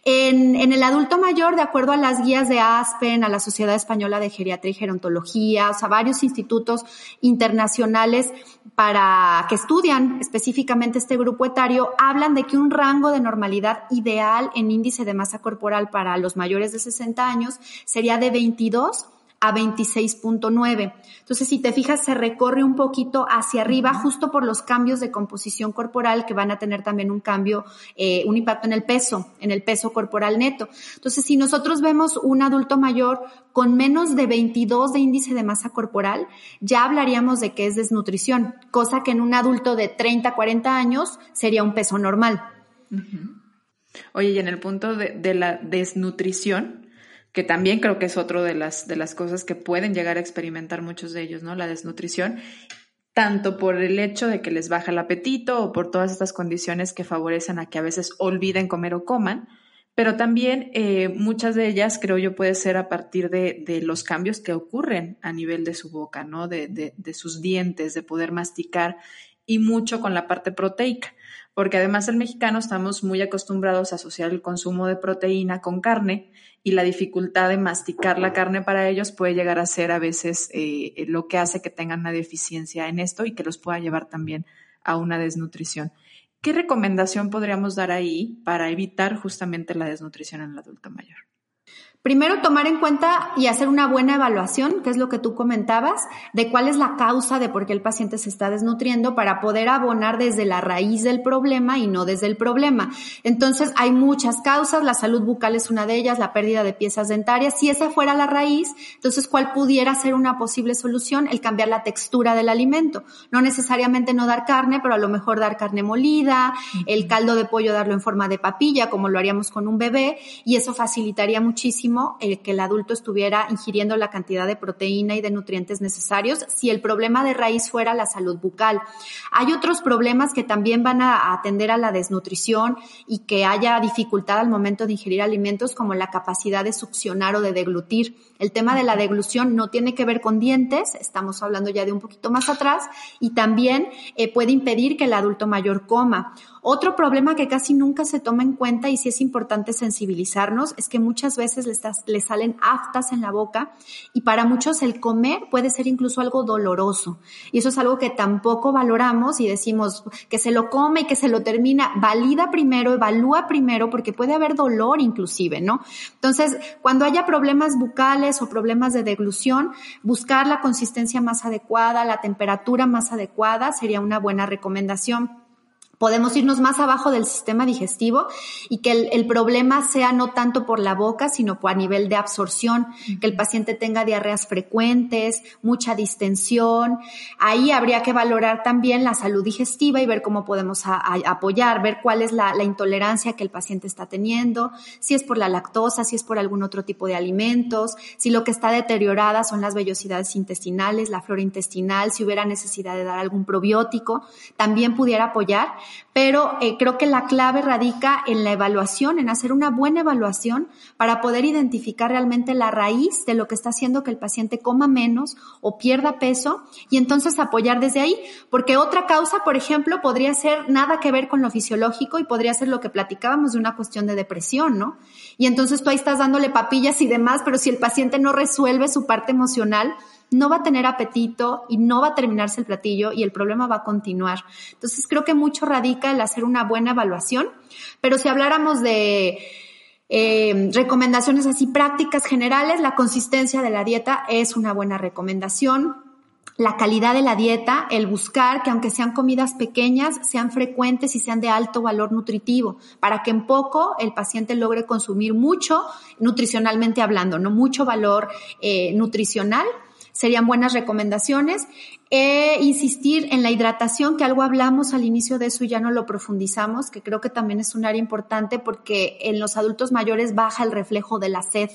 En, en, el adulto mayor, de acuerdo a las guías de ASPEN, a la Sociedad Española de Geriatría y Gerontología, o sea, varios institutos internacionales para que estudian específicamente este grupo etario, hablan de que un rango de normalidad ideal en índice de masa corporal para los mayores de 60 años sería de 22 a 26.9. Entonces, si te fijas, se recorre un poquito hacia arriba justo por los cambios de composición corporal que van a tener también un cambio, eh, un impacto en el peso, en el peso corporal neto. Entonces, si nosotros vemos un adulto mayor con menos de 22 de índice de masa corporal, ya hablaríamos de que es desnutrición, cosa que en un adulto de 30, 40 años sería un peso normal. Oye, y en el punto de, de la desnutrición, que también creo que es otro de las, de las cosas que pueden llegar a experimentar muchos de ellos, ¿no? La desnutrición, tanto por el hecho de que les baja el apetito o por todas estas condiciones que favorecen a que a veces olviden comer o coman, pero también eh, muchas de ellas creo yo puede ser a partir de, de, los cambios que ocurren a nivel de su boca, ¿no? De, de, de sus dientes, de poder masticar y mucho con la parte proteica porque además el mexicano estamos muy acostumbrados a asociar el consumo de proteína con carne y la dificultad de masticar la carne para ellos puede llegar a ser a veces eh, lo que hace que tengan una deficiencia en esto y que los pueda llevar también a una desnutrición. ¿Qué recomendación podríamos dar ahí para evitar justamente la desnutrición en el adulto mayor? Primero, tomar en cuenta y hacer una buena evaluación, que es lo que tú comentabas, de cuál es la causa de por qué el paciente se está desnutriendo para poder abonar desde la raíz del problema y no desde el problema. Entonces, hay muchas causas, la salud bucal es una de ellas, la pérdida de piezas dentarias. Si esa fuera la raíz, entonces, ¿cuál pudiera ser una posible solución? El cambiar la textura del alimento. No necesariamente no dar carne, pero a lo mejor dar carne molida, el caldo de pollo darlo en forma de papilla, como lo haríamos con un bebé, y eso facilitaría muchísimo el que el adulto estuviera ingiriendo la cantidad de proteína y de nutrientes necesarios si el problema de raíz fuera la salud bucal. Hay otros problemas que también van a atender a la desnutrición y que haya dificultad al momento de ingerir alimentos como la capacidad de succionar o de deglutir. El tema de la deglución no tiene que ver con dientes, estamos hablando ya de un poquito más atrás, y también eh, puede impedir que el adulto mayor coma. Otro problema que casi nunca se toma en cuenta y sí es importante sensibilizarnos es que muchas veces le, salen aftas en la boca y para muchos el comer puede ser incluso algo doloroso. Y eso es algo que tampoco valoramos y decimos que se lo come y que se lo termina. Valida primero, evalúa primero porque puede haber dolor inclusive, ¿no? Entonces, cuando haya problemas bucales o problemas de deglución, buscar la consistencia más adecuada, la temperatura más adecuada sería una buena recomendación podemos irnos más abajo del sistema digestivo y que el, problema sea no tanto por la boca, sino por a nivel de absorción, que el paciente tenga diarreas frecuentes, mucha distensión. Ahí habría que valorar también la salud digestiva y ver cómo podemos apoyar, ver cuál es la, la intolerancia que el paciente está teniendo, si es por la lactosa, si es por algún otro tipo de alimentos, si lo que está deteriorada son las vellosidades intestinales, la flora intestinal, si hubiera necesidad de dar algún probiótico, también pudiera apoyar pero eh, creo que la clave radica en la evaluación, en hacer una buena evaluación para poder identificar realmente la raíz de lo que está haciendo que el paciente coma menos o pierda peso y entonces apoyar desde ahí, porque otra causa, por ejemplo, podría ser nada que ver con lo fisiológico y podría ser lo que platicábamos de una cuestión de depresión, ¿no? Y entonces tú ahí estás dándole papillas y demás, pero si el paciente no resuelve su parte emocional, no va a tener apetito y no va a terminarse el platillo y el problema va a continuar. Entonces creo que mucho radica el hacer una buena evaluación, pero si habláramos de eh, recomendaciones así prácticas generales, la consistencia de la dieta es una buena recomendación. La calidad de la dieta, el buscar que aunque sean comidas pequeñas, sean frecuentes y sean de alto valor nutritivo, para que en poco el paciente logre consumir mucho, nutricionalmente hablando, no mucho valor eh, nutricional serían buenas recomendaciones. E insistir en la hidratación, que algo hablamos al inicio de eso y ya no lo profundizamos, que creo que también es un área importante porque en los adultos mayores baja el reflejo de la sed.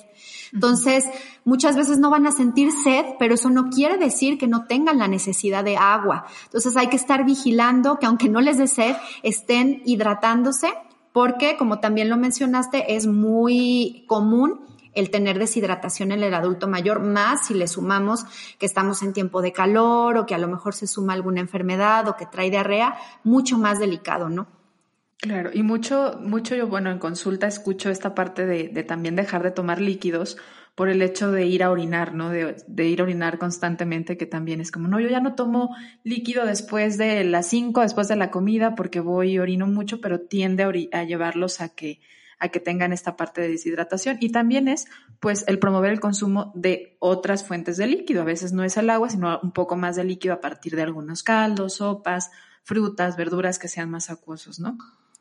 Entonces, muchas veces no van a sentir sed, pero eso no quiere decir que no tengan la necesidad de agua. Entonces, hay que estar vigilando que aunque no les dé sed, estén hidratándose porque, como también lo mencionaste, es muy común el tener deshidratación en el adulto mayor, más si le sumamos que estamos en tiempo de calor o que a lo mejor se suma alguna enfermedad o que trae diarrea, mucho más delicado, ¿no? Claro, y mucho, mucho yo, bueno, en consulta escucho esta parte de, también dejar de tomar líquidos por el hecho de ir a orinar, ¿no? De, ir a orinar constantemente, que también es como, no, yo ya no tomo líquido después de las 5, después de la comida, porque voy y orino mucho, pero tiende a llevarlos a que a que tengan esta parte de deshidratación y también es pues el promover el consumo de otras fuentes de líquido. A veces no es el agua, sino un poco más de líquido a partir de algunos caldos, sopas, frutas, verduras que sean más acuosos, ¿no?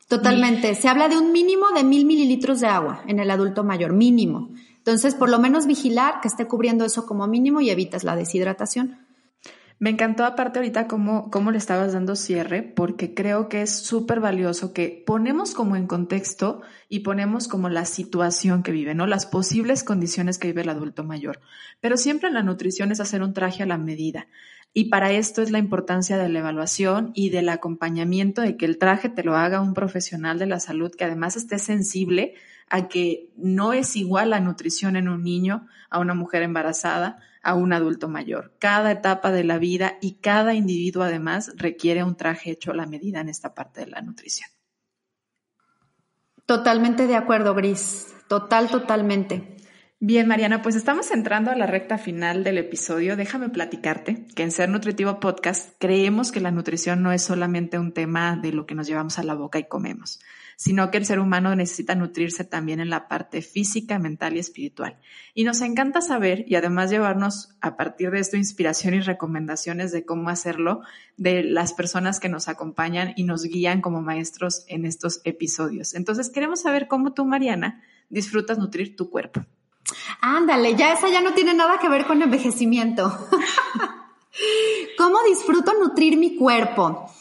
Totalmente. Se habla de un mínimo de mil mililitros de agua en el adulto mayor, mínimo. Entonces, por lo menos vigilar que esté cubriendo eso como mínimo y evitas la deshidratación. Me encantó aparte ahorita cómo, cómo le estabas dando cierre, porque creo que es súper valioso que ponemos como en contexto y ponemos como la situación que vive, ¿no? Las posibles condiciones que vive el adulto mayor. Pero siempre en la nutrición es hacer un traje a la medida. Y para esto es la importancia de la evaluación y del acompañamiento de que el traje te lo haga un profesional de la salud que además esté sensible a que no es igual la nutrición en un niño, a una mujer embarazada, a un adulto mayor. Cada etapa de la vida y cada individuo además requiere un traje hecho a la medida en esta parte de la nutrición. Totalmente de acuerdo, Gris. Total, totalmente. Bien, Mariana, pues estamos entrando a la recta final del episodio. Déjame platicarte que en Ser Nutritivo Podcast creemos que la nutrición no es solamente un tema de lo que nos llevamos a la boca y comemos, sino que el ser humano necesita nutrirse también en la parte física, mental y espiritual. Y nos encanta saber y además llevarnos a partir de esto inspiración y recomendaciones de cómo hacerlo de las personas que nos acompañan y nos guían como maestros en estos episodios. Entonces queremos saber cómo tú, Mariana, disfrutas nutrir tu cuerpo. Ándale, ya esa ya no tiene nada que ver con envejecimiento. ¿Cómo disfruto nutrir mi cuerpo?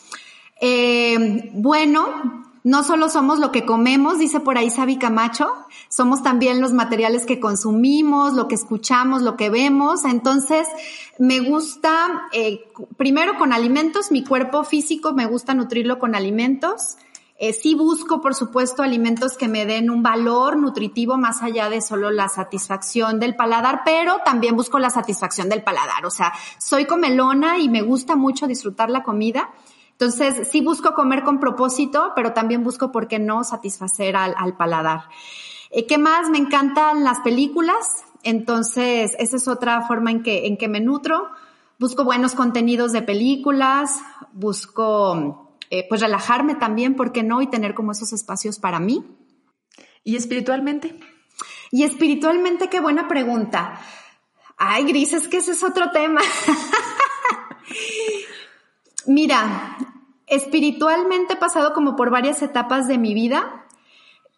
Eh, bueno, no solo somos lo que comemos, dice por ahí Sabi Camacho, somos también los materiales que consumimos, lo que escuchamos, lo que vemos. Entonces, me gusta, eh, primero con alimentos, mi cuerpo físico me gusta nutrirlo con alimentos. Eh, sí busco, por supuesto, alimentos que me den un valor nutritivo más allá de solo la satisfacción del paladar, pero también busco la satisfacción del paladar. O sea, soy comelona y me gusta mucho disfrutar la comida. Entonces, sí busco comer con propósito, pero también busco, ¿por qué no?, satisfacer al, paladar. Eh, ¿Qué más? Me encantan las películas. Entonces, esa es otra forma en que, en que me nutro. Busco buenos contenidos de películas, busco eh, pues relajarme también, ¿por qué no? Y tener como esos espacios para mí. ¿Y espiritualmente? Y espiritualmente, qué buena pregunta. Ay, Gris, es que ese es otro tema. Mira, espiritualmente he pasado como por varias etapas de mi vida.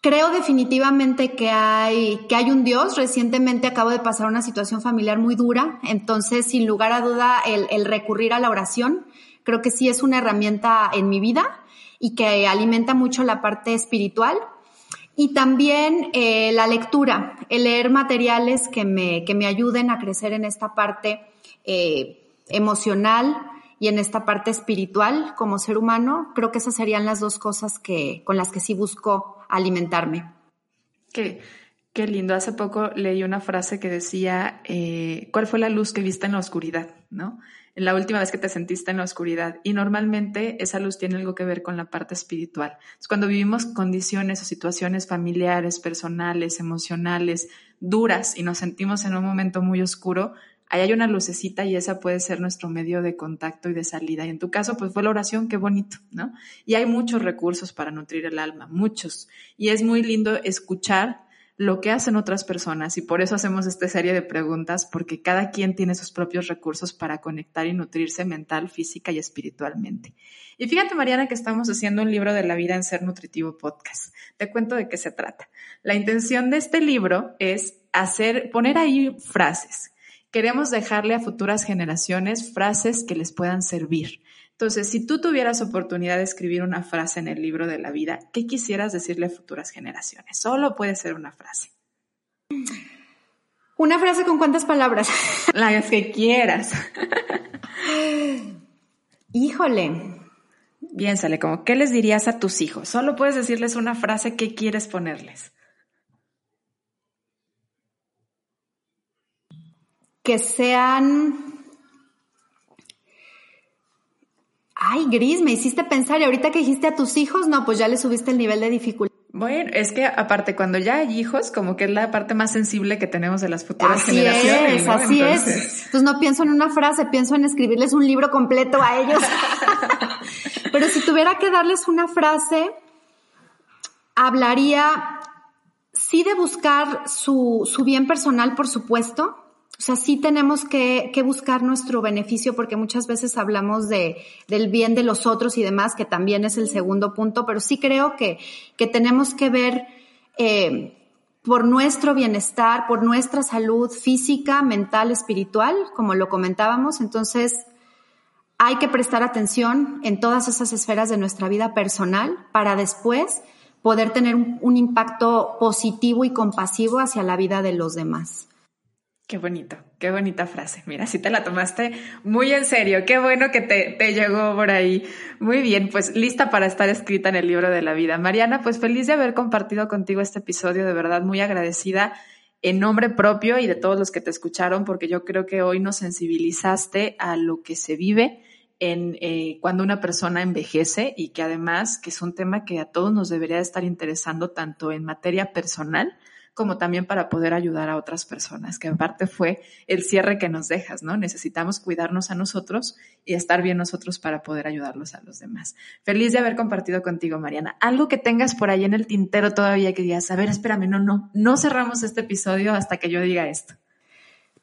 Creo definitivamente que hay, que hay un Dios. Recientemente acabo de pasar una situación familiar muy dura, entonces sin lugar a duda el, recurrir a la oración creo que sí es una herramienta en mi vida y que alimenta mucho la parte espiritual. Y también eh, la lectura, el leer materiales que me, que me ayuden a crecer en esta parte eh, emocional y en esta parte espiritual como ser humano. Creo que esas serían las dos cosas que, con las que sí busco alimentarme. Qué, qué lindo. Hace poco leí una frase que decía, eh, ¿cuál fue la luz que viste en la oscuridad? ¿No? la última vez que te sentiste en la oscuridad. Y normalmente esa luz tiene algo que ver con la parte espiritual. cuando vivimos condiciones o situaciones familiares, personales, emocionales, duras y nos sentimos en un momento muy oscuro, ahí hay una lucecita y esa puede ser nuestro medio de contacto y de salida. Y en tu caso, pues fue la oración, qué bonito, ¿no? Y hay muchos recursos para nutrir el alma, muchos. Y es muy lindo escuchar lo que hacen otras personas y por eso hacemos esta serie de preguntas porque cada quien tiene sus propios recursos para conectar y nutrirse mental, física y espiritualmente. Y fíjate Mariana que estamos haciendo un libro de la vida en Ser Nutritivo Podcast. Te cuento de qué se trata. La intención de este libro es hacer, poner ahí frases. Queremos dejarle a futuras generaciones frases que les puedan servir entonces, si tú tuvieras oportunidad de escribir una frase en el libro de la vida, ¿qué quisieras decirle a futuras generaciones? Solo puede ser una frase. ¿Una frase con cuántas palabras? Las que quieras. Híjole. Piénsale, como, ¿qué les dirías a tus hijos? Solo puedes decirles una frase, ¿qué quieres ponerles? Que sean Ay, Gris, me hiciste pensar y ahorita que dijiste a tus hijos, no, pues ya le subiste el nivel de dificultad. Bueno, es que aparte cuando ya hay hijos, como que es la parte más sensible que tenemos de las futuras así generaciones. Es, Así es, Entonces no pienso en una frase, pienso en escribirles un libro completo a ellos. Pero si tuviera que darles una frase, hablaría sí de buscar su, su bien personal, por supuesto, o sea, sí tenemos que, buscar nuestro beneficio porque muchas veces hablamos de, del bien de los otros y demás, que también es el segundo punto, pero sí creo que, que tenemos que ver eh, por nuestro bienestar, por nuestra salud física, mental, espiritual, como lo comentábamos. Entonces, hay que prestar atención en todas esas esferas de nuestra vida personal para después poder tener un impacto positivo y compasivo hacia la vida de los demás. Qué bonito, qué bonita frase. Mira, si te la tomaste muy en serio. Qué bueno que te, te, llegó por ahí. Muy bien, pues lista para estar escrita en el libro de la vida. Mariana, pues feliz de haber compartido contigo este episodio, de verdad muy agradecida en nombre propio y de todos los que te escucharon, porque yo creo que hoy nos sensibilizaste a lo que se vive en eh, cuando una persona envejece y que además que es un tema que a todos nos debería estar interesando tanto en materia personal como también para poder ayudar a otras personas, que aparte fue el cierre que nos dejas, ¿no? Necesitamos cuidarnos a nosotros y estar bien nosotros para poder ayudarlos a los demás. Feliz de haber compartido contigo, Mariana. Algo que tengas por ahí en el tintero todavía que digas, a ver, espérame, no, no, no cerramos este episodio hasta que yo diga esto.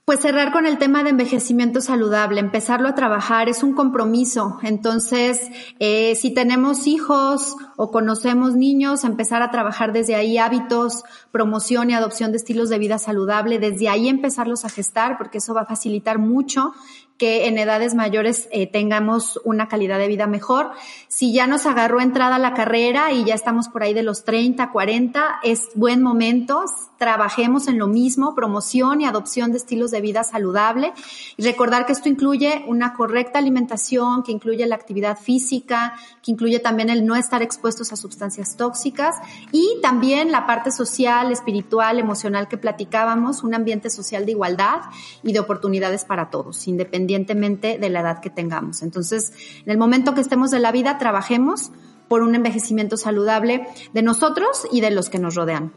Pues cerrar con el tema de envejecimiento saludable, empezarlo a trabajar es un compromiso. Entonces, eh, si tenemos hijos o conocemos niños, empezar a trabajar desde ahí hábitos, promoción y adopción de estilos de vida saludable, desde ahí empezarlos a gestar, porque eso va a facilitar mucho que en edades mayores eh, tengamos una calidad de vida mejor. Si ya nos agarró entrada la carrera y ya estamos por ahí de los 30, 40, es buen momento. Trabajemos en lo mismo, promoción y adopción de estilos de vida saludable. Y recordar que esto incluye una correcta alimentación, que incluye la actividad física, que incluye también el no estar expuestos a sustancias tóxicas y también la parte social, espiritual, emocional que platicábamos, un ambiente social de igualdad y de oportunidades para todos, independientemente independientemente de la edad que tengamos. Entonces, en el momento que estemos de la vida, trabajemos por un envejecimiento saludable de nosotros y de los que nos rodean.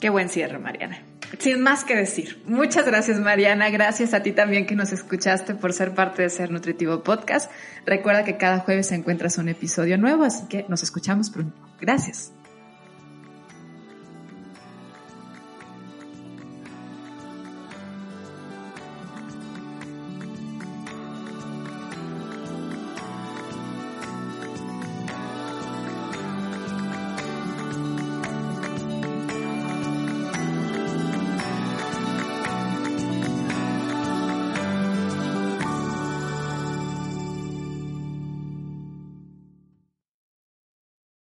Qué buen cierre, Mariana. Sin más que decir. Muchas gracias, Mariana. Gracias a ti también que nos escuchaste por ser parte de Ser Nutritivo Podcast. Recuerda que cada jueves encuentras un episodio nuevo, así que nos escuchamos pronto. Gracias.